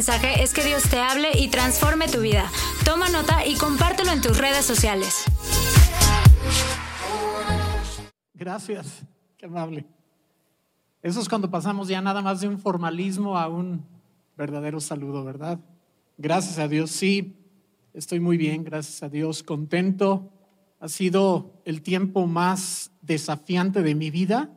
mensaje es que Dios te hable y transforme tu vida. Toma nota y compártelo en tus redes sociales. Gracias, qué amable. Eso es cuando pasamos ya nada más de un formalismo a un verdadero saludo, ¿verdad? Gracias a Dios, sí, estoy muy bien, gracias a Dios, contento. Ha sido el tiempo más desafiante de mi vida.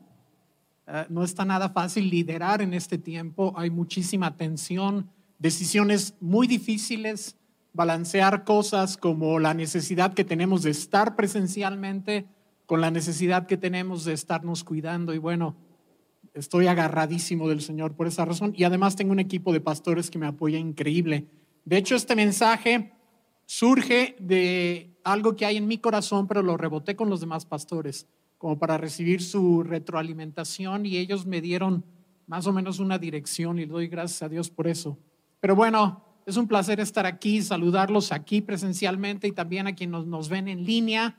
Uh, no está nada fácil liderar en este tiempo, hay muchísima tensión, decisiones muy difíciles, balancear cosas como la necesidad que tenemos de estar presencialmente con la necesidad que tenemos de estarnos cuidando y bueno, estoy agarradísimo del Señor por esa razón y además tengo un equipo de pastores que me apoya increíble. De hecho, este mensaje surge de algo que hay en mi corazón, pero lo reboté con los demás pastores, como para recibir su retroalimentación y ellos me dieron más o menos una dirección y le doy gracias a Dios por eso. Pero bueno, es un placer estar aquí, saludarlos aquí presencialmente y también a quienes nos, ven en línea.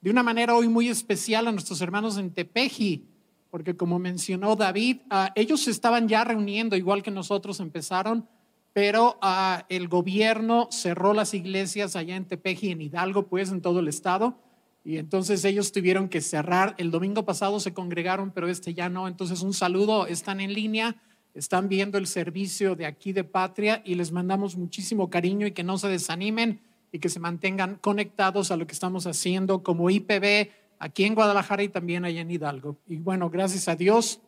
De una manera hoy muy especial a nuestros hermanos en Tepeji, porque como mencionó David, uh, ellos se estaban ya reuniendo, igual que nosotros empezaron, pero uh, el gobierno cerró las iglesias allá en Tepeji, en Hidalgo, pues en todo el estado, y entonces ellos tuvieron que cerrar. El domingo pasado se congregaron, pero este ya no. Entonces un saludo, están en línea están viendo el servicio de aquí de Patria y les mandamos muchísimo cariño y que no se desanimen y que se mantengan conectados a lo que estamos haciendo como IPB aquí en Guadalajara y también allá en Hidalgo. Y bueno, gracias a Dios.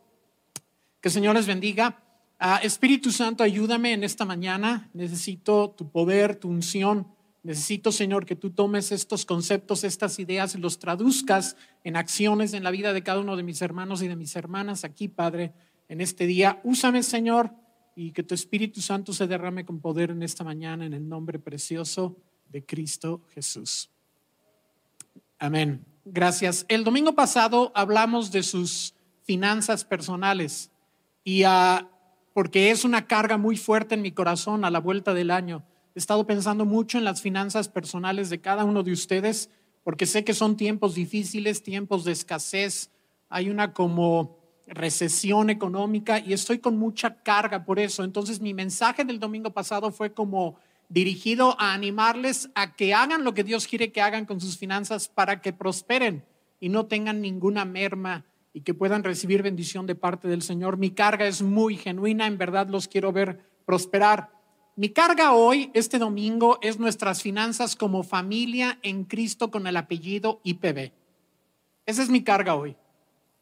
Que el Señor les bendiga. Uh, Espíritu Santo, ayúdame en esta mañana. Necesito tu poder, tu unción. Necesito, Señor, que tú tomes estos conceptos, estas ideas y los traduzcas en acciones en la vida de cada uno de mis hermanos y de mis hermanas aquí, Padre en este día. Úsame, Señor, y que tu Espíritu Santo se derrame con poder en esta mañana en el nombre precioso de Cristo Jesús. Amén. Gracias. El domingo pasado hablamos de sus finanzas personales y uh, porque es una carga muy fuerte en mi corazón a la vuelta del año. He estado pensando mucho en las finanzas personales de cada uno de ustedes porque sé que son tiempos difíciles, tiempos de escasez. Hay una como recesión económica y estoy con mucha carga por eso. Entonces mi mensaje del domingo pasado fue como dirigido a animarles a que hagan lo que Dios quiere que hagan con sus finanzas para que prosperen y no tengan ninguna merma y que puedan recibir bendición de parte del Señor. Mi carga es muy genuina, en verdad los quiero ver prosperar. Mi carga hoy, este domingo, es nuestras finanzas como familia en Cristo con el apellido IPB. Esa es mi carga hoy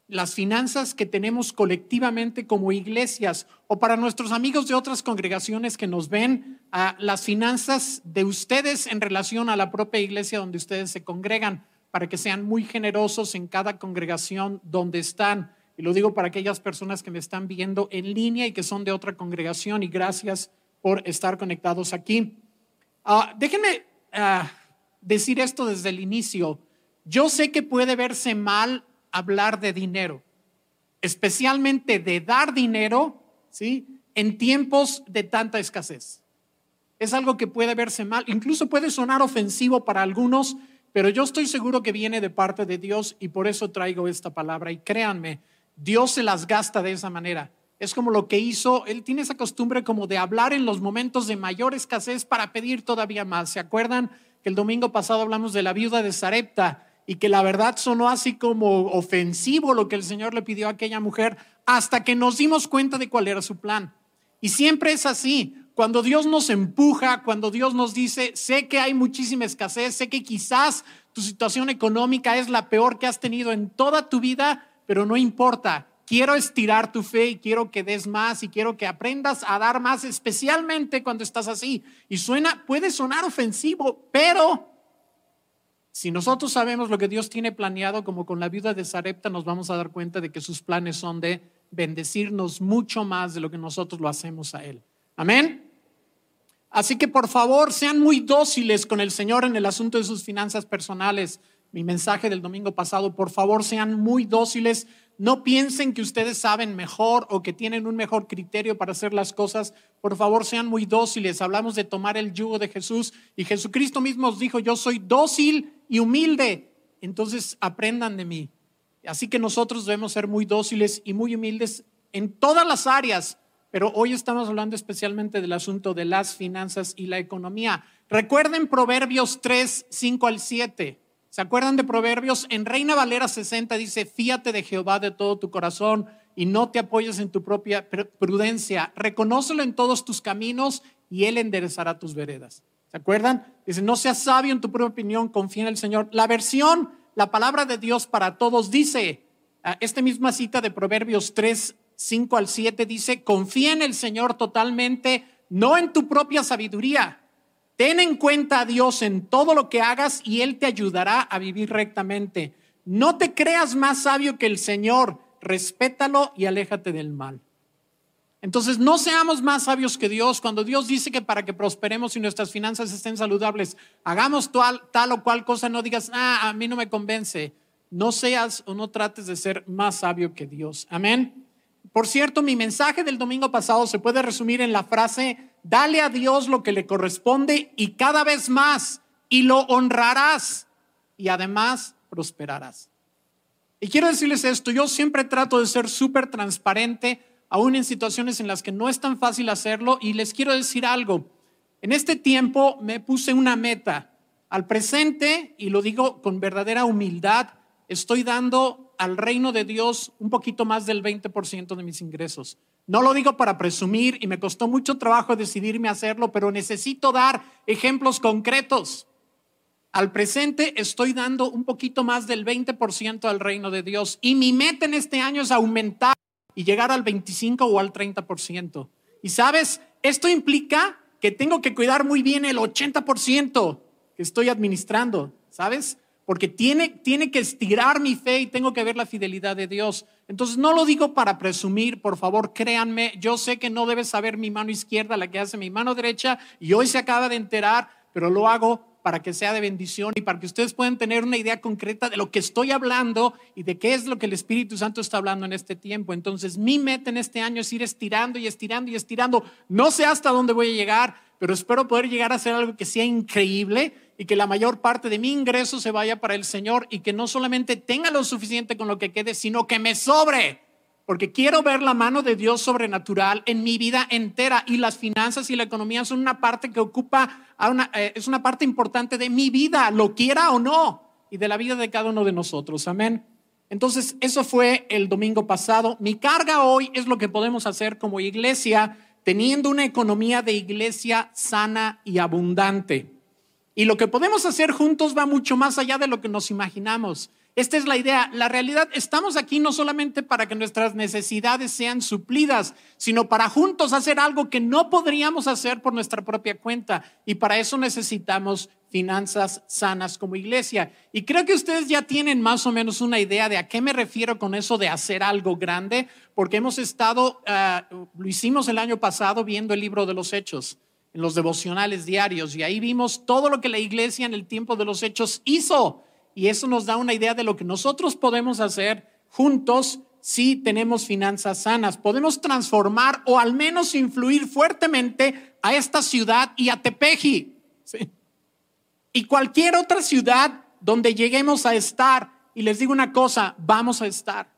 las finanzas que tenemos colectivamente como iglesias o para nuestros amigos de otras congregaciones que nos ven, a las finanzas de ustedes en relación a la propia iglesia donde ustedes se congregan, para que sean muy generosos en cada congregación donde están. Y lo digo para aquellas personas que me están viendo en línea y que son de otra congregación y gracias por estar conectados aquí. Uh, déjenme uh, decir esto desde el inicio. Yo sé que puede verse mal hablar de dinero, especialmente de dar dinero, ¿sí? En tiempos de tanta escasez. Es algo que puede verse mal, incluso puede sonar ofensivo para algunos, pero yo estoy seguro que viene de parte de Dios y por eso traigo esta palabra. Y créanme, Dios se las gasta de esa manera. Es como lo que hizo, Él tiene esa costumbre como de hablar en los momentos de mayor escasez para pedir todavía más. ¿Se acuerdan que el domingo pasado hablamos de la viuda de Sarepta? Y que la verdad sonó así como ofensivo lo que el Señor le pidió a aquella mujer hasta que nos dimos cuenta de cuál era su plan. Y siempre es así. Cuando Dios nos empuja, cuando Dios nos dice, sé que hay muchísima escasez, sé que quizás tu situación económica es la peor que has tenido en toda tu vida, pero no importa. Quiero estirar tu fe y quiero que des más y quiero que aprendas a dar más, especialmente cuando estás así. Y suena, puede sonar ofensivo, pero si nosotros sabemos lo que Dios tiene planeado, como con la viuda de Sarepta, nos vamos a dar cuenta de que sus planes son de bendecirnos mucho más de lo que nosotros lo hacemos a Él. Amén. Así que por favor, sean muy dóciles con el Señor en el asunto de sus finanzas personales. Mi mensaje del domingo pasado, por favor, sean muy dóciles. No piensen que ustedes saben mejor o que tienen un mejor criterio para hacer las cosas. Por favor, sean muy dóciles. Hablamos de tomar el yugo de Jesús y Jesucristo mismo os dijo, yo soy dócil y humilde. Entonces aprendan de mí. Así que nosotros debemos ser muy dóciles y muy humildes en todas las áreas, pero hoy estamos hablando especialmente del asunto de las finanzas y la economía. Recuerden Proverbios 3, 5 al 7. ¿Se acuerdan de Proverbios? En Reina Valera 60 dice, fíate de Jehová de todo tu corazón y no te apoyes en tu propia prudencia. Reconócelo en todos tus caminos y Él enderezará tus veredas. ¿Se acuerdan? Dice, no seas sabio en tu propia opinión, confía en el Señor. La versión, la palabra de Dios para todos dice, ah, esta misma cita de Proverbios 3, 5 al 7 dice, confía en el Señor totalmente, no en tu propia sabiduría. Ten en cuenta a Dios en todo lo que hagas y Él te ayudará a vivir rectamente. No te creas más sabio que el Señor, respétalo y aléjate del mal. Entonces, no seamos más sabios que Dios. Cuando Dios dice que para que prosperemos y nuestras finanzas estén saludables, hagamos tal, tal o cual cosa, no digas, ah, a mí no me convence. No seas o no trates de ser más sabio que Dios. Amén. Por cierto, mi mensaje del domingo pasado se puede resumir en la frase, dale a Dios lo que le corresponde y cada vez más, y lo honrarás y además prosperarás. Y quiero decirles esto, yo siempre trato de ser súper transparente aún en situaciones en las que no es tan fácil hacerlo. Y les quiero decir algo, en este tiempo me puse una meta. Al presente, y lo digo con verdadera humildad, estoy dando al reino de Dios un poquito más del 20% de mis ingresos. No lo digo para presumir y me costó mucho trabajo decidirme a hacerlo, pero necesito dar ejemplos concretos. Al presente estoy dando un poquito más del 20% al reino de Dios y mi meta en este año es aumentar y llegar al 25 o al 30%. Y sabes, esto implica que tengo que cuidar muy bien el 80% que estoy administrando, ¿sabes? Porque tiene, tiene que estirar mi fe y tengo que ver la fidelidad de Dios. Entonces no lo digo para presumir, por favor, créanme, yo sé que no debes saber mi mano izquierda, la que hace mi mano derecha, y hoy se acaba de enterar, pero lo hago para que sea de bendición y para que ustedes puedan tener una idea concreta de lo que estoy hablando y de qué es lo que el Espíritu Santo está hablando en este tiempo. Entonces, mi meta en este año es ir estirando y estirando y estirando. No sé hasta dónde voy a llegar, pero espero poder llegar a hacer algo que sea increíble y que la mayor parte de mi ingreso se vaya para el Señor y que no solamente tenga lo suficiente con lo que quede, sino que me sobre porque quiero ver la mano de Dios sobrenatural en mi vida entera y las finanzas y la economía son una parte que ocupa, eh, es una parte importante de mi vida, lo quiera o no, y de la vida de cada uno de nosotros. Amén. Entonces, eso fue el domingo pasado. Mi carga hoy es lo que podemos hacer como iglesia, teniendo una economía de iglesia sana y abundante. Y lo que podemos hacer juntos va mucho más allá de lo que nos imaginamos. Esta es la idea. La realidad, estamos aquí no solamente para que nuestras necesidades sean suplidas, sino para juntos hacer algo que no podríamos hacer por nuestra propia cuenta. Y para eso necesitamos finanzas sanas como iglesia. Y creo que ustedes ya tienen más o menos una idea de a qué me refiero con eso de hacer algo grande, porque hemos estado, ah, lo hicimos el año pasado viendo el libro de los hechos en los devocionales diarios y ahí vimos todo lo que la iglesia en el tiempo de los hechos hizo y eso nos da una idea de lo que nosotros podemos hacer juntos si tenemos finanzas sanas. Podemos transformar o al menos influir fuertemente a esta ciudad y a Tepeji. Y cualquier otra ciudad donde lleguemos a estar. Y les digo una cosa, vamos a estar.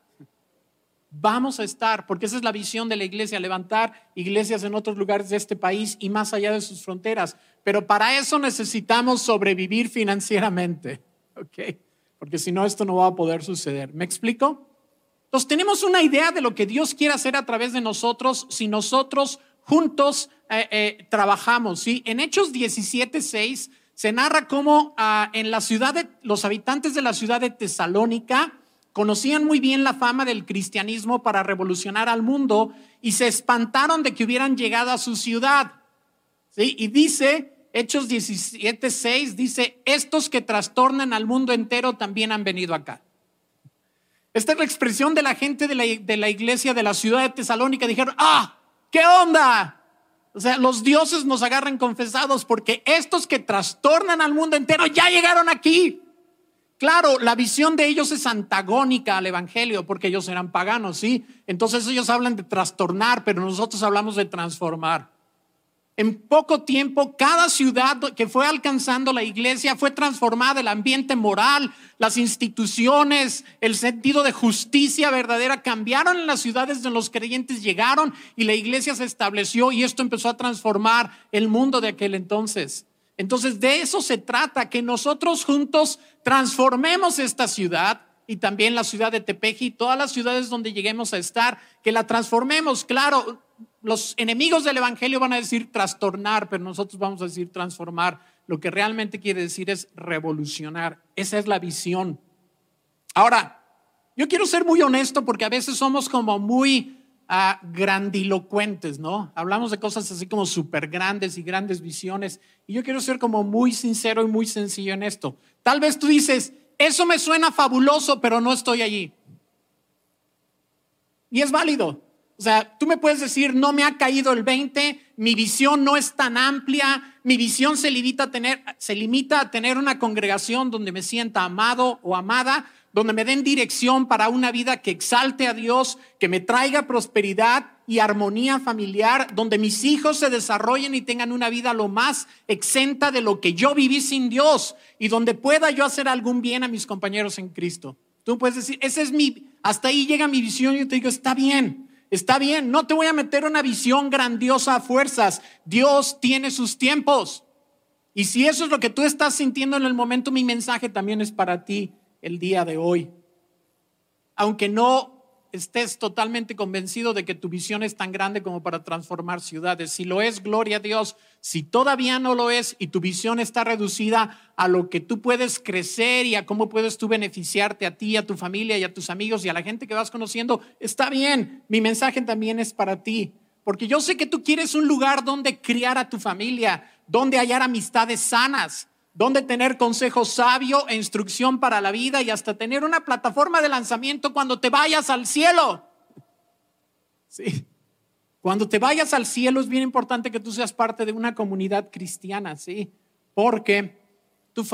Vamos a estar, porque esa es la visión de la iglesia, levantar iglesias en otros lugares de este país y más allá de sus fronteras. Pero para eso necesitamos sobrevivir financieramente. ¿ok? Porque si no, esto no va a poder suceder. ¿Me explico? Entonces tenemos una idea de lo que Dios quiere hacer a través de nosotros si nosotros juntos eh, eh, trabajamos. ¿sí? En Hechos 17.6 se narra cómo ah, en la ciudad de, los habitantes de la ciudad de Tesalónica conocían muy bien la fama del cristianismo para revolucionar al mundo y se espantaron de que hubieran llegado a su ciudad. ¿sí? Y dice Hechos 17, 6 dice, estos que trastornan al mundo entero también han venido acá. Esta es la expresión de la gente de la, de la iglesia de la ciudad de Tesalónica. Dijeron, ah, ¿qué onda? O sea, los dioses nos agarran confesados porque estos que trastornan al mundo entero ya llegaron aquí. Claro, la visión de ellos es antagónica al Evangelio porque ellos eran paganos, ¿sí? Entonces ellos hablan de trastornar, pero nosotros hablamos de transformar. En poco tiempo, cada ciudad que fue alcanzando la iglesia fue transformada, el ambiente moral, las instituciones, el sentido de justicia verdadera cambiaron en las ciudades donde los creyentes llegaron y la iglesia se estableció y esto empezó a transformar el mundo de aquel entonces. Entonces de eso se trata, que nosotros juntos transformemos esta ciudad y también la ciudad de Tepeji y todas las ciudades donde lleguemos a estar, que la transformemos. Claro, los enemigos del Evangelio van a decir trastornar, pero nosotros vamos a decir transformar. Lo que realmente quiere decir es revolucionar. Esa es la visión. Ahora, yo quiero ser muy honesto porque a veces somos como muy grandilocuentes, ¿no? Hablamos de cosas así como súper grandes y grandes visiones. Y yo quiero ser como muy sincero y muy sencillo en esto. Tal vez tú dices, eso me suena fabuloso, pero no estoy allí. Y es válido. O sea, tú me puedes decir, no me ha caído el 20, mi visión no es tan amplia, mi visión se limita a tener, se limita a tener una congregación donde me sienta amado o amada, donde me den dirección para una vida que exalte a Dios, que me traiga prosperidad y armonía familiar, donde mis hijos se desarrollen y tengan una vida lo más exenta de lo que yo viví sin Dios y donde pueda yo hacer algún bien a mis compañeros en Cristo. Tú puedes decir, ese es mi, hasta ahí llega mi visión y yo te digo, está bien, está bien, no te voy a meter una visión grandiosa a fuerzas, Dios tiene sus tiempos. Y si eso es lo que tú estás sintiendo en el momento, mi mensaje también es para ti el día de hoy. Aunque no estés totalmente convencido de que tu visión es tan grande como para transformar ciudades. Si lo es, gloria a Dios. Si todavía no lo es y tu visión está reducida a lo que tú puedes crecer y a cómo puedes tú beneficiarte a ti, a tu familia y a tus amigos y a la gente que vas conociendo, está bien. Mi mensaje también es para ti. Porque yo sé que tú quieres un lugar donde criar a tu familia, donde hallar amistades sanas, donde tener consejo sabio e instrucción para la vida y hasta tener una plataforma de lanzamiento cuando te vayas al cielo. Sí. Cuando te vayas al cielo es bien importante que tú seas parte de una comunidad cristiana, ¿sí? Porque tu,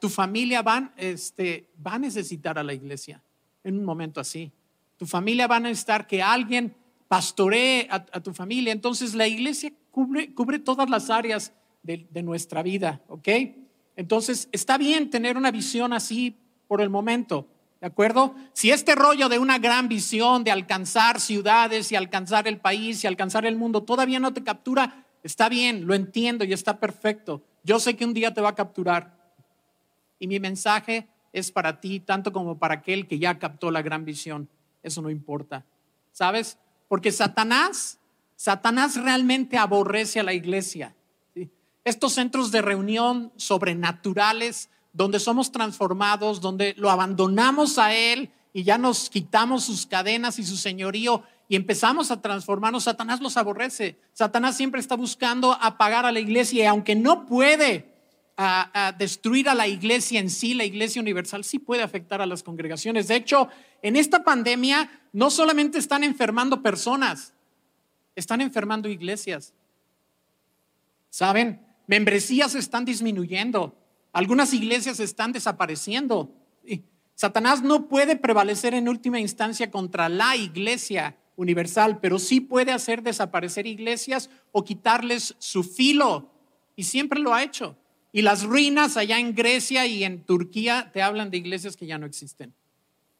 tu familia este, va a necesitar a la iglesia en un momento así. Tu familia va a necesitar que alguien pastoree a, tu familia. Entonces la iglesia cubre, cubre todas las áreas de, de nuestra vida, ¿ok? Entonces, está bien tener una visión así por el momento, ¿de acuerdo? Si este rollo de una gran visión de alcanzar ciudades y alcanzar el país y alcanzar el mundo todavía no te captura, está bien, lo entiendo y está perfecto. Yo sé que un día te va a capturar. Y mi mensaje es para ti, tanto como para aquel que ya captó la gran visión. Eso no importa. ¿Sabes? Porque Satanás, Satanás realmente aborrece a la iglesia estos centros de reunión sobrenaturales donde somos transformados, donde lo abandonamos a Él y ya nos quitamos sus cadenas y su señorío y empezamos a transformarnos, Satanás los aborrece. Satanás siempre está buscando apagar a la iglesia y aunque no puede destruir a la iglesia en sí, la iglesia universal sí puede afectar a las congregaciones. De hecho, en esta pandemia no solamente están enfermando personas, están enfermando iglesias. ¿Saben? Membresías están disminuyendo. Algunas iglesias están desapareciendo. Satanás no puede prevalecer en última instancia contra la iglesia universal, pero sí puede hacer desaparecer iglesias o quitarles su filo. Y siempre lo ha hecho. Y las ruinas allá en Grecia y en Turquía te hablan de iglesias que ya no existen,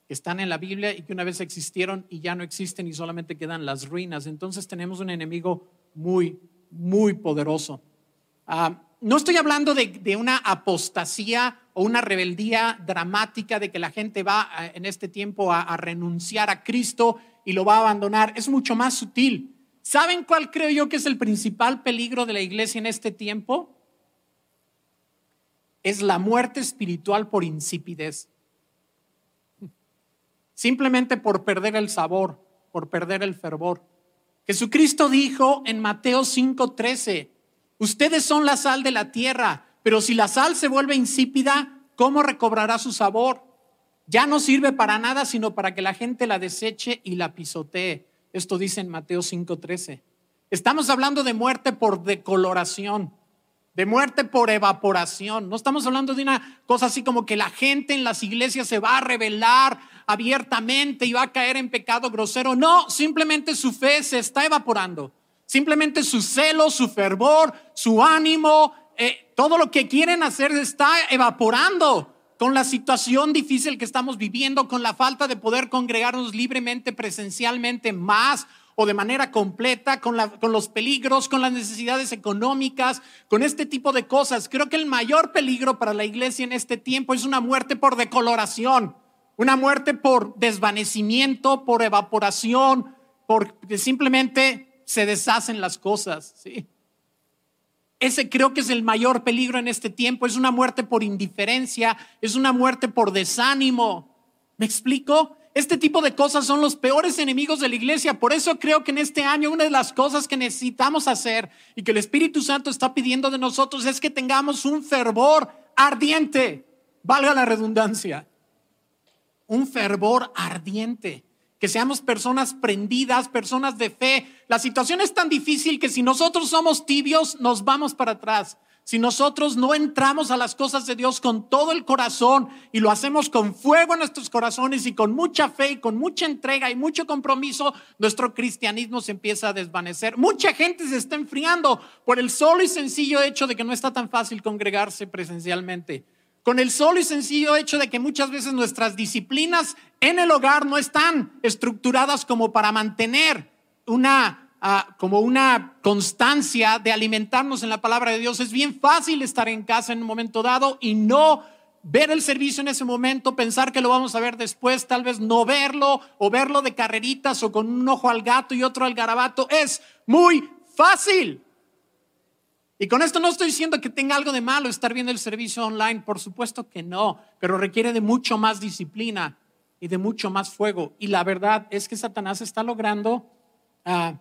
que están en la Biblia y que una vez existieron y ya no existen y solamente quedan las ruinas. Entonces tenemos un enemigo muy, muy poderoso. Ah, no estoy hablando de, una apostasía o una rebeldía dramática de que la gente va ah, en este tiempo a, renunciar a Cristo y lo va a abandonar. Es mucho más sutil. ¿Saben cuál creo yo que es el principal peligro de la iglesia en este tiempo? Es la muerte espiritual por insipidez. Simplemente por perder el sabor, por perder el fervor. Jesucristo dijo en Mateo 5:13, Ustedes son la sal de la tierra, pero si la sal se vuelve insípida, ¿cómo recobrará su sabor? Ya no sirve para nada, sino para que la gente la deseche y la pisotee. Esto dice en Mateo 5:13. Estamos hablando de muerte por decoloración, de muerte por evaporación. No estamos hablando de una cosa así como que la gente en las iglesias se va a rebelar abiertamente y va a caer en pecado grosero. No, simplemente su fe se está evaporando Simplemente su celo, su fervor, su ánimo, eh, todo lo que quieren hacer está evaporando con la situación difícil que estamos viviendo, con la falta de poder congregarnos libremente, presencialmente más o de manera completa, con, con, los peligros, con las necesidades económicas, con este tipo de cosas. Creo que el mayor peligro para la iglesia en este tiempo es una muerte por decoloración, una muerte por desvanecimiento, por evaporación, porque simplemente se deshacen las cosas. ¿sí? Ese creo que es el mayor peligro en este tiempo. Es una muerte por indiferencia, es una muerte por desánimo. ¿Me explico? Este tipo de cosas son los peores enemigos de la iglesia. Por eso creo que en este año una de las cosas que necesitamos hacer y que el Espíritu Santo está pidiendo de nosotros es que tengamos un fervor ardiente, valga la redundancia, un fervor ardiente, que seamos personas prendidas, personas de fe. La situación es tan difícil que si nosotros somos tibios, nos vamos para atrás. Si nosotros no entramos a las cosas de Dios con todo el corazón y lo hacemos con fuego en nuestros corazones y con mucha fe y con mucha entrega y mucho compromiso, nuestro cristianismo se empieza a desvanecer. Mucha gente se está enfriando por el solo y sencillo hecho de que no está tan fácil congregarse presencialmente. Con el solo y sencillo hecho de que muchas veces nuestras disciplinas en el hogar no están estructuradas como para mantener una como una constancia de alimentarnos en la palabra de Dios. Es bien fácil estar en casa en un momento dado y no ver el servicio en ese momento, pensar que lo vamos a ver después, tal vez no verlo o verlo de carreritas o con un ojo al gato y otro al garabato. Es muy fácil. Y con esto no estoy diciendo que tenga algo de malo estar viendo el servicio online, por supuesto que no, pero requiere de mucho más disciplina y de mucho más fuego. Y la verdad es que Satanás está logrando uh,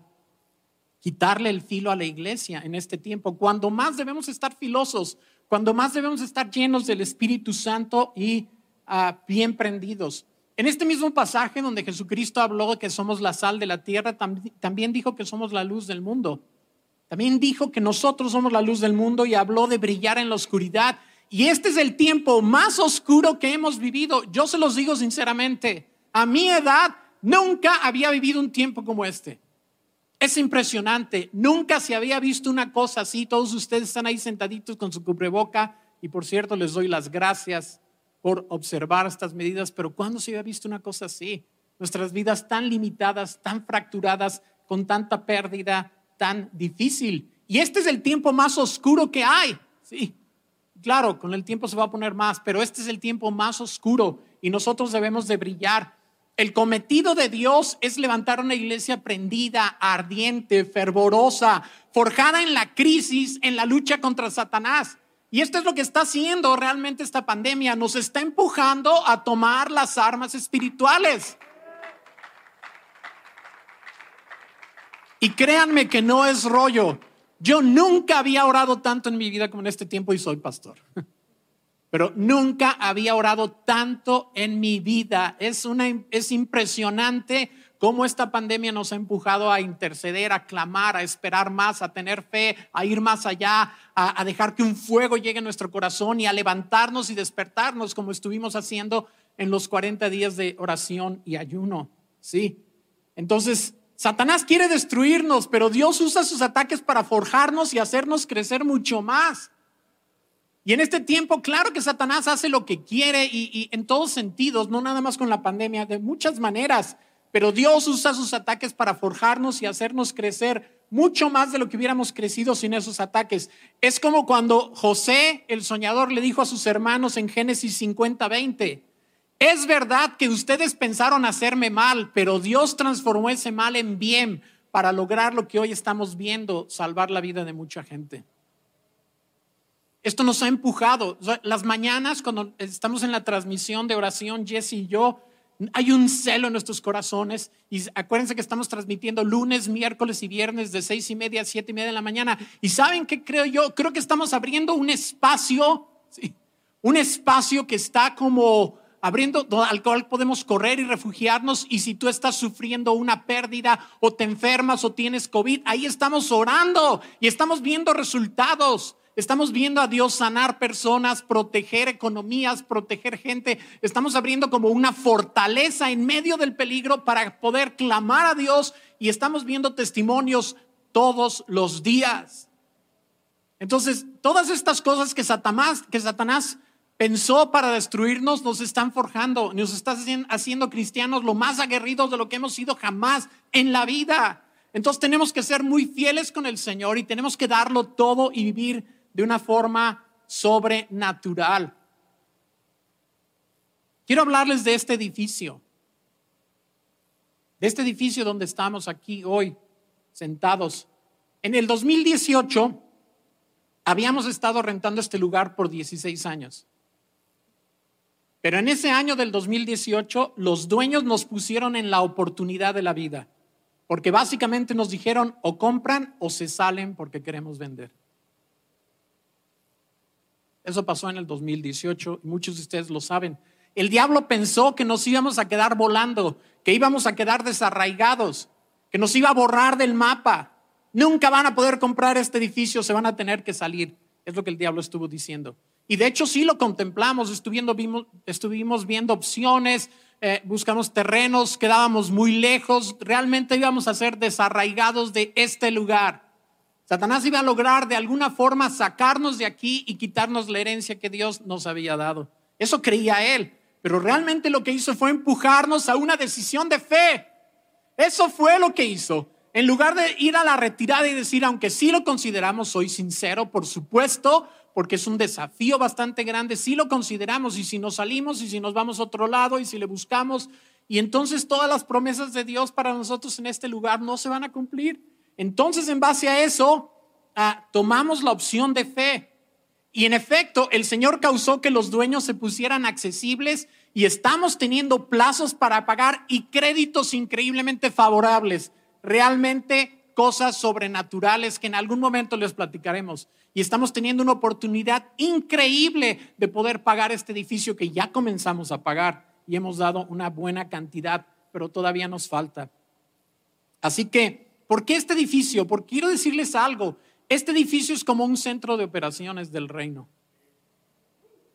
quitarle el filo a la iglesia en este tiempo, cuando más debemos estar filosos, cuando más debemos estar llenos del Espíritu Santo y ah, bien prendidos. En este mismo pasaje donde Jesucristo habló que somos la sal de la tierra, también dijo que somos la luz del mundo. También dijo que nosotros somos la luz del mundo y habló de brillar en la oscuridad. Y este es el tiempo más oscuro que hemos vivido. Yo se los digo sinceramente, a mi edad nunca había vivido un tiempo como este. Es impresionante. Nunca se había visto una cosa así. Todos ustedes están ahí sentaditos con su cubreboca. Y por cierto, les doy las gracias por observar estas medidas. Pero ¿cuándo se había visto una cosa así? Nuestras vidas tan limitadas, tan fracturadas, con tanta pérdida, tan difícil. Y este es el tiempo más oscuro que hay. Sí, claro, con el tiempo se va a poner más, pero este es el tiempo más oscuro y nosotros debemos de brillar el cometido de Dios es levantar una iglesia prendida, ardiente, fervorosa, forjada en la crisis, en la lucha contra Satanás. Y esto es lo que está haciendo realmente esta pandemia. Nos está empujando a tomar las armas espirituales. Y créanme que no es rollo. Yo nunca había orado tanto en mi vida como en este tiempo y soy pastor. pero nunca había orado tanto en mi vida. Es, una, es impresionante cómo esta pandemia nos ha empujado a interceder, a clamar, a esperar más, a tener fe, a ir más allá, a, a dejar que un fuego llegue a nuestro corazón y a levantarnos y despertarnos como estuvimos haciendo en los 40 días de oración y ayuno. Sí. Entonces, Satanás quiere destruirnos, pero Dios usa sus ataques para forjarnos y hacernos crecer mucho más. Y en este tiempo, claro que Satanás hace lo que quiere y, en todos sentidos, no nada más con la pandemia, de muchas maneras, pero Dios usa sus ataques para forjarnos y hacernos crecer mucho más de lo que hubiéramos crecido sin esos ataques. Es como cuando José, el soñador, le dijo a sus hermanos en Génesis 50, 20, es verdad que ustedes pensaron hacerme mal, pero Dios transformó ese mal en bien para lograr lo que hoy estamos viendo, salvar la vida de mucha gente. Esto nos ha empujado. Las mañanas, cuando estamos en la transmisión de oración, Jesse y yo, hay un celo en nuestros corazones. Y acuérdense que estamos transmitiendo lunes, miércoles y viernes de seis y media a siete y media de la mañana. Y saben qué creo yo? Creo que estamos abriendo un espacio, un espacio que está como abriendo al cual podemos correr y refugiarnos. Y si tú estás sufriendo una pérdida o te enfermas o tienes COVID, ahí estamos orando y estamos viendo resultados. Estamos viendo a Dios sanar personas, proteger economías, proteger gente. Estamos abriendo como una fortaleza en medio del peligro para poder clamar a Dios y estamos viendo testimonios todos los días. Entonces, todas estas cosas que Satanás, que Satanás pensó para destruirnos nos están forjando, nos están haciendo cristianos lo más aguerridos de lo que hemos sido jamás en la vida. Entonces tenemos que ser muy fieles con el Señor y tenemos que darlo todo y vivir de una forma sobrenatural. Quiero hablarles de este edificio, de este edificio donde estamos aquí hoy sentados. En el 2018 habíamos estado rentando este lugar por 16 años. Pero en ese año del 2018 los dueños nos pusieron en la oportunidad de la vida, porque básicamente nos dijeron o compran o se salen porque queremos vender. Eso pasó en el 2018 y muchos de ustedes lo saben. El diablo pensó que nos íbamos a quedar volando, que íbamos a quedar desarraigados, que nos iba a borrar del mapa. Nunca van a poder comprar este edificio, se van a tener que salir. Es lo que el diablo estuvo diciendo. Y de hecho sí lo contemplamos, estuvimos, viendo opciones, eh, buscamos terrenos, quedábamos muy lejos, realmente íbamos a ser desarraigados de este lugar. Satanás iba a lograr de alguna forma sacarnos de aquí y quitarnos la herencia que Dios nos había dado. Eso creía él, pero realmente lo que hizo fue empujarnos a una decisión de fe. Eso fue lo que hizo. En lugar de ir a la retirada y decir, aunque sí lo consideramos, soy sincero, por supuesto, porque es un desafío bastante grande, sí lo consideramos y si nos salimos y si nos vamos a otro lado y si le buscamos, y entonces todas las promesas de Dios para nosotros en este lugar no se van a cumplir. Entonces, en base a eso, ah, tomamos la opción de fe. Y en efecto, el Señor causó que los dueños se pusieran accesibles y estamos teniendo plazos para pagar y créditos increíblemente favorables. Realmente cosas sobrenaturales que en algún momento les platicaremos. Y estamos teniendo una oportunidad increíble de poder pagar este edificio que ya comenzamos a pagar y hemos dado una buena cantidad, pero todavía nos falta. Así que, ¿por qué este edificio? Porque quiero decirles algo. Este edificio es como un centro de operaciones del reino.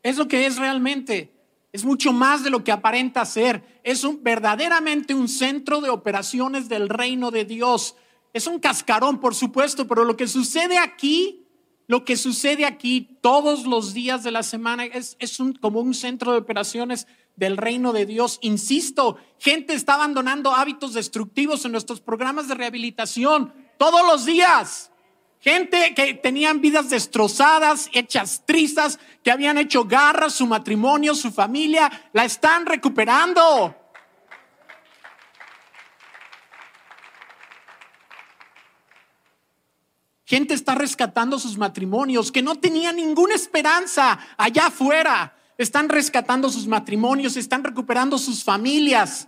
Es lo que es realmente. Es mucho más de lo que aparenta ser. Es verdaderamente un centro de operaciones del reino de Dios. Es un cascarón, por supuesto, pero lo que sucede aquí, lo que sucede aquí todos los días de la semana es, como un centro de operaciones del reino de Dios. Insisto, gente está abandonando hábitos destructivos en nuestros programas de rehabilitación todos los días. Gente que tenían vidas destrozadas, hechas trizas, que habían hecho garras, su matrimonio, su familia, la están recuperando. Gente está rescatando sus matrimonios que no tenían ninguna esperanza allá afuera. Están rescatando sus matrimonios, están recuperando sus familias.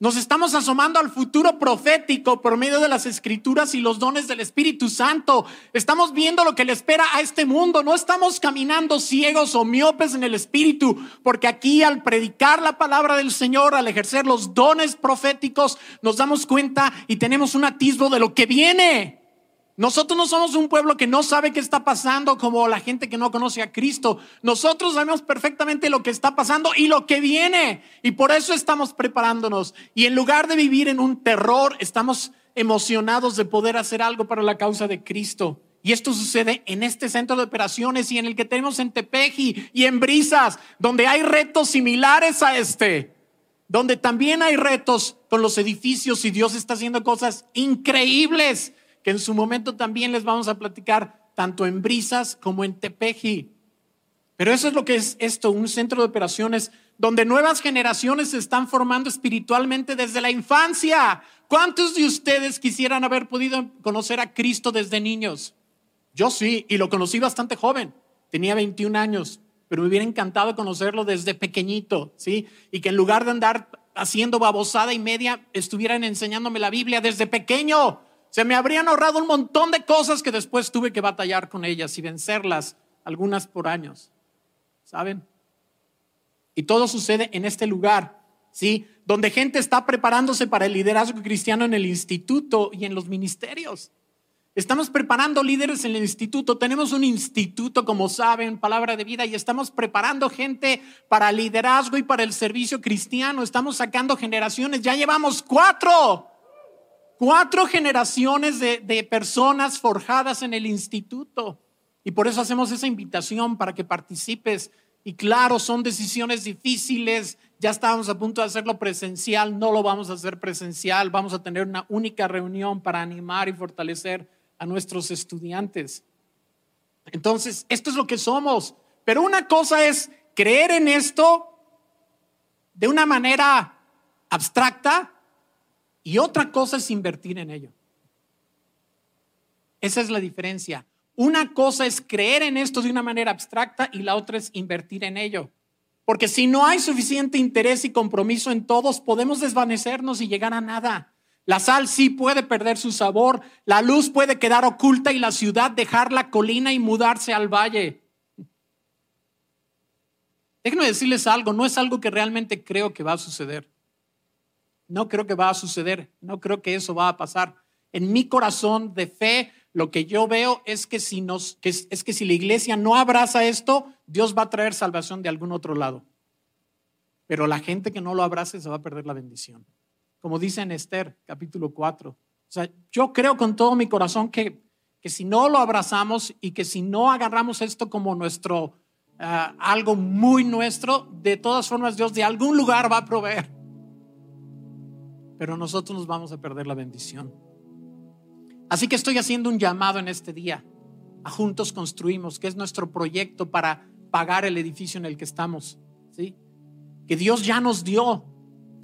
Nos estamos asomando al futuro profético por medio de las escrituras y los dones del Espíritu Santo. Estamos viendo lo que le espera a este mundo. No estamos caminando ciegos o miopes en el Espíritu, porque aquí al predicar la palabra del Señor, al ejercer los dones proféticos, nos damos cuenta y tenemos un atisbo de lo que viene. Nosotros no somos un pueblo que no sabe qué está pasando como la gente que no conoce a Cristo. Nosotros sabemos perfectamente lo que está pasando y lo que viene. Y por eso estamos preparándonos. Y en lugar de vivir en un terror, estamos emocionados de poder hacer algo para la causa de Cristo. Y esto sucede en este centro de operaciones y en el que tenemos en Tepeji y en Brisas, donde hay retos similares a este, donde también hay retos con los edificios y Dios está haciendo cosas increíbles que en su momento también les vamos a platicar tanto en Brisas como en Tepeji. Pero eso es lo que es esto, un centro de operaciones donde nuevas generaciones se están formando espiritualmente desde la infancia. ¿Cuántos de ustedes quisieran haber podido conocer a Cristo desde niños? Yo sí, y lo conocí bastante joven. Tenía 21 años, pero me hubiera encantado conocerlo desde pequeñito, ¿sí? Y que en lugar de andar haciendo babosada y media, estuvieran enseñándome la Biblia desde pequeño. Se me habrían ahorrado un montón de cosas que después tuve que batallar con ellas y vencerlas, algunas por años. ¿Saben? Y todo sucede en este lugar, ¿sí? Donde gente está preparándose para el liderazgo cristiano en el instituto y en los ministerios. Estamos preparando líderes en el instituto. Tenemos un instituto, como saben, palabra de vida, y estamos preparando gente para liderazgo y para el servicio cristiano. Estamos sacando generaciones. Ya llevamos cuatro. Cuatro generaciones de, de personas forjadas en el instituto. Y por eso hacemos esa invitación para que participes. Y claro, son decisiones difíciles. Ya estábamos a punto de hacerlo presencial, no lo vamos a hacer presencial. Vamos a tener una única reunión para animar y fortalecer a nuestros estudiantes. Entonces, esto es lo que somos. Pero una cosa es creer en esto de una manera abstracta y otra cosa es invertir en ello. Esa es la diferencia. Una cosa es creer en esto de una manera abstracta y la otra es invertir en ello. Porque si no hay suficiente interés y compromiso en todos, podemos desvanecernos y llegar a nada. La sal sí puede perder su sabor, la luz puede quedar oculta y la ciudad dejar la colina y mudarse al valle. Déjenme decirles algo, no es algo que realmente creo que va a suceder. No creo que va a suceder, no creo que eso va a pasar. En mi corazón de fe, lo que yo veo es que si nos es que si la iglesia no abraza esto, Dios va a traer salvación de algún otro lado. Pero la gente que no lo abrace se va a perder la bendición como dice en Esther capítulo 4. O sea, yo creo con todo mi corazón que, que si no lo abrazamos y que si no agarramos esto como nuestro, ah, algo muy nuestro, de todas formas Dios de algún lugar va a proveer. Pero nosotros nos vamos a perder la bendición. Así que estoy haciendo un llamado en este día a Juntos Construimos, que es nuestro proyecto para pagar el edificio en el que estamos. ¿sí? Que Dios ya nos dio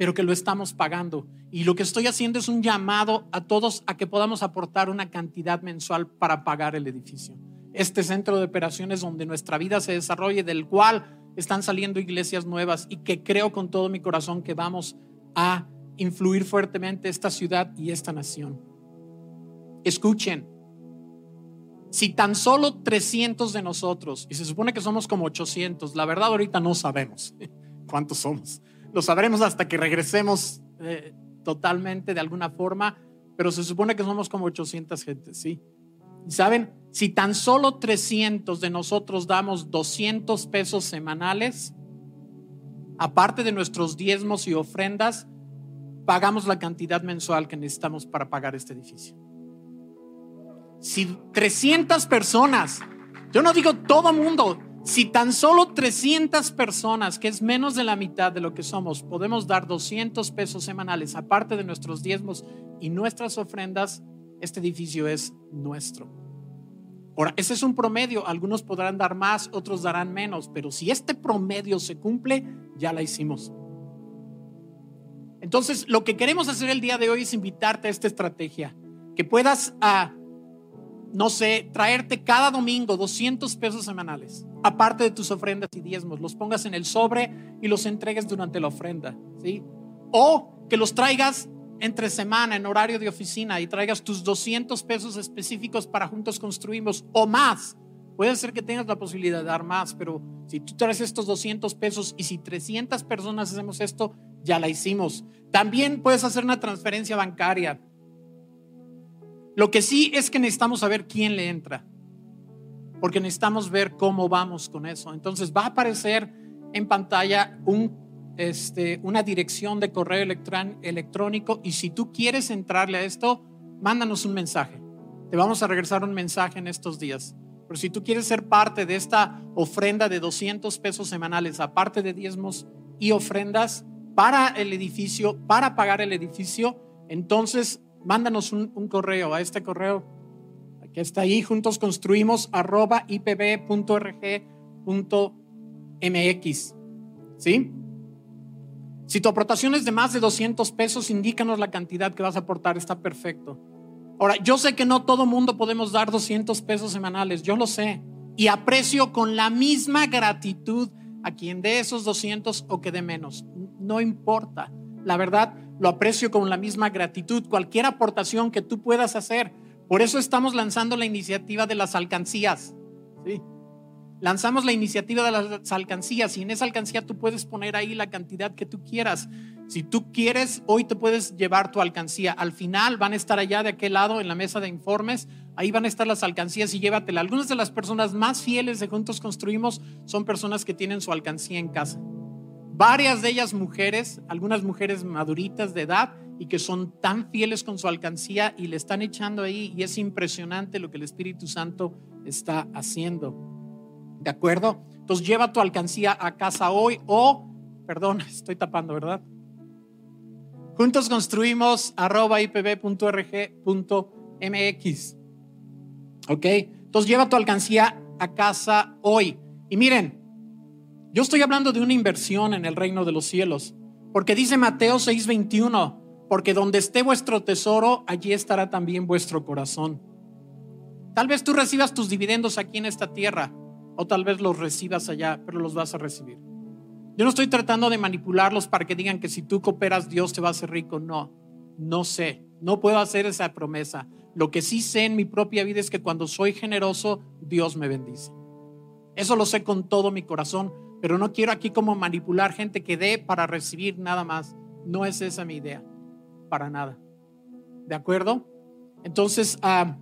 pero que lo estamos pagando. Y lo que estoy haciendo es un llamado a todos a que podamos aportar una cantidad mensual para pagar el edificio. Este centro de operaciones donde nuestra vida se desarrolle, del cual están saliendo iglesias nuevas y que creo con todo mi corazón que vamos a influir fuertemente esta ciudad y esta nación. Escuchen, si tan solo 300 de nosotros, y se supone que somos como 800, la verdad ahorita no sabemos cuántos somos, lo sabremos hasta que regresemos eh, totalmente de alguna forma, pero se supone que somos como 800 gentes, ¿sí? Y saben, si tan solo 300 de nosotros damos 200 pesos semanales, aparte de nuestros diezmos y ofrendas, pagamos la cantidad mensual que necesitamos para pagar este edificio. Si 300 personas, yo no digo todo mundo, si tan solo 300 personas, que es menos de la mitad de lo que somos, podemos dar 200 pesos semanales, aparte de nuestros diezmos y nuestras ofrendas, este edificio es nuestro. Ahora, ese es un promedio, algunos podrán dar más, otros darán menos, pero si este promedio se cumple, ya la hicimos. Entonces, lo que queremos hacer el día de hoy es invitarte a esta estrategia, que puedas, a, no sé, traerte cada domingo 200 pesos semanales aparte de tus ofrendas y diezmos, los pongas en el sobre y los entregues durante la ofrenda, ¿sí? O que los traigas entre semana en horario de oficina y traigas tus 200 pesos específicos para juntos construimos o más. Puede ser que tengas la posibilidad de dar más, pero si tú traes estos 200 pesos y si 300 personas hacemos esto, ya la hicimos. También puedes hacer una transferencia bancaria. Lo que sí es que necesitamos saber quién le entra porque necesitamos ver cómo vamos con eso. Entonces va a aparecer en pantalla este, una dirección de correo electrónico y si tú quieres entrarle a esto, mándanos un mensaje. Te vamos a regresar un mensaje en estos días. Pero si tú quieres ser parte de esta ofrenda de 200 pesos semanales, aparte de diezmos y ofrendas para el edificio, para pagar el edificio, entonces mándanos un, correo a este correo que está ahí, juntos construimos arroba ipb.rg.mx. ¿Sí? Si tu aportación es de más de 200 pesos, indícanos la cantidad que vas a aportar, está perfecto. Ahora, yo sé que no todo mundo podemos dar 200 pesos semanales, yo lo sé. Y aprecio con la misma gratitud a quien dé esos 200 o que dé menos. No importa. La verdad, lo aprecio con la misma gratitud. Cualquier aportación que tú puedas hacer por eso estamos lanzando la iniciativa de las alcancías. ¿sí? Lanzamos la iniciativa de las alcancías y en esa alcancía tú puedes poner ahí la cantidad que tú quieras. Si tú quieres, hoy te puedes llevar tu alcancía. Al final van a estar allá de aquel lado en la mesa de informes. Ahí van a estar las alcancías y llévatela. Algunas de las personas más fieles de Juntos Construimos son personas que tienen su alcancía en casa. Varias de ellas mujeres, algunas mujeres maduritas de edad y que son tan fieles con su alcancía y le están echando ahí y es impresionante lo que el Espíritu Santo está haciendo. ¿De acuerdo? Entonces lleva tu alcancía a casa hoy o, perdón, estoy tapando, ¿verdad? Juntos construimos arroba ipb.rg.mx. ¿Ok? Entonces lleva tu alcancía a casa hoy. Y miren, yo estoy hablando de una inversión en el reino de los cielos, porque dice Mateo 6:21, porque donde esté vuestro tesoro, allí estará también vuestro corazón. Tal vez tú recibas tus dividendos aquí en esta tierra, o tal vez los recibas allá, pero los vas a recibir. Yo no estoy tratando de manipularlos para que digan que si tú cooperas Dios te va a hacer rico. No, no sé, no puedo hacer esa promesa. Lo que sí sé en mi propia vida es que cuando soy generoso, Dios me bendice. Eso lo sé con todo mi corazón, pero no quiero aquí como manipular gente que dé para recibir nada más. No es esa mi idea para nada. ¿De acuerdo? Entonces, ah,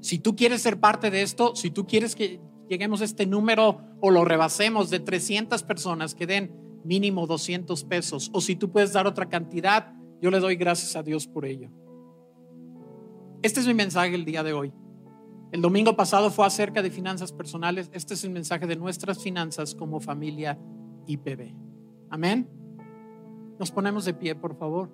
si tú quieres ser parte de esto, si tú quieres que lleguemos a este número o lo rebasemos de 300 personas que den mínimo 200 pesos, o si tú puedes dar otra cantidad, yo le doy gracias a Dios por ello. Este es mi mensaje el día de hoy. El domingo pasado fue acerca de finanzas personales. Este es el mensaje de nuestras finanzas como familia IPB. Amén. Nos ponemos de pie, por favor.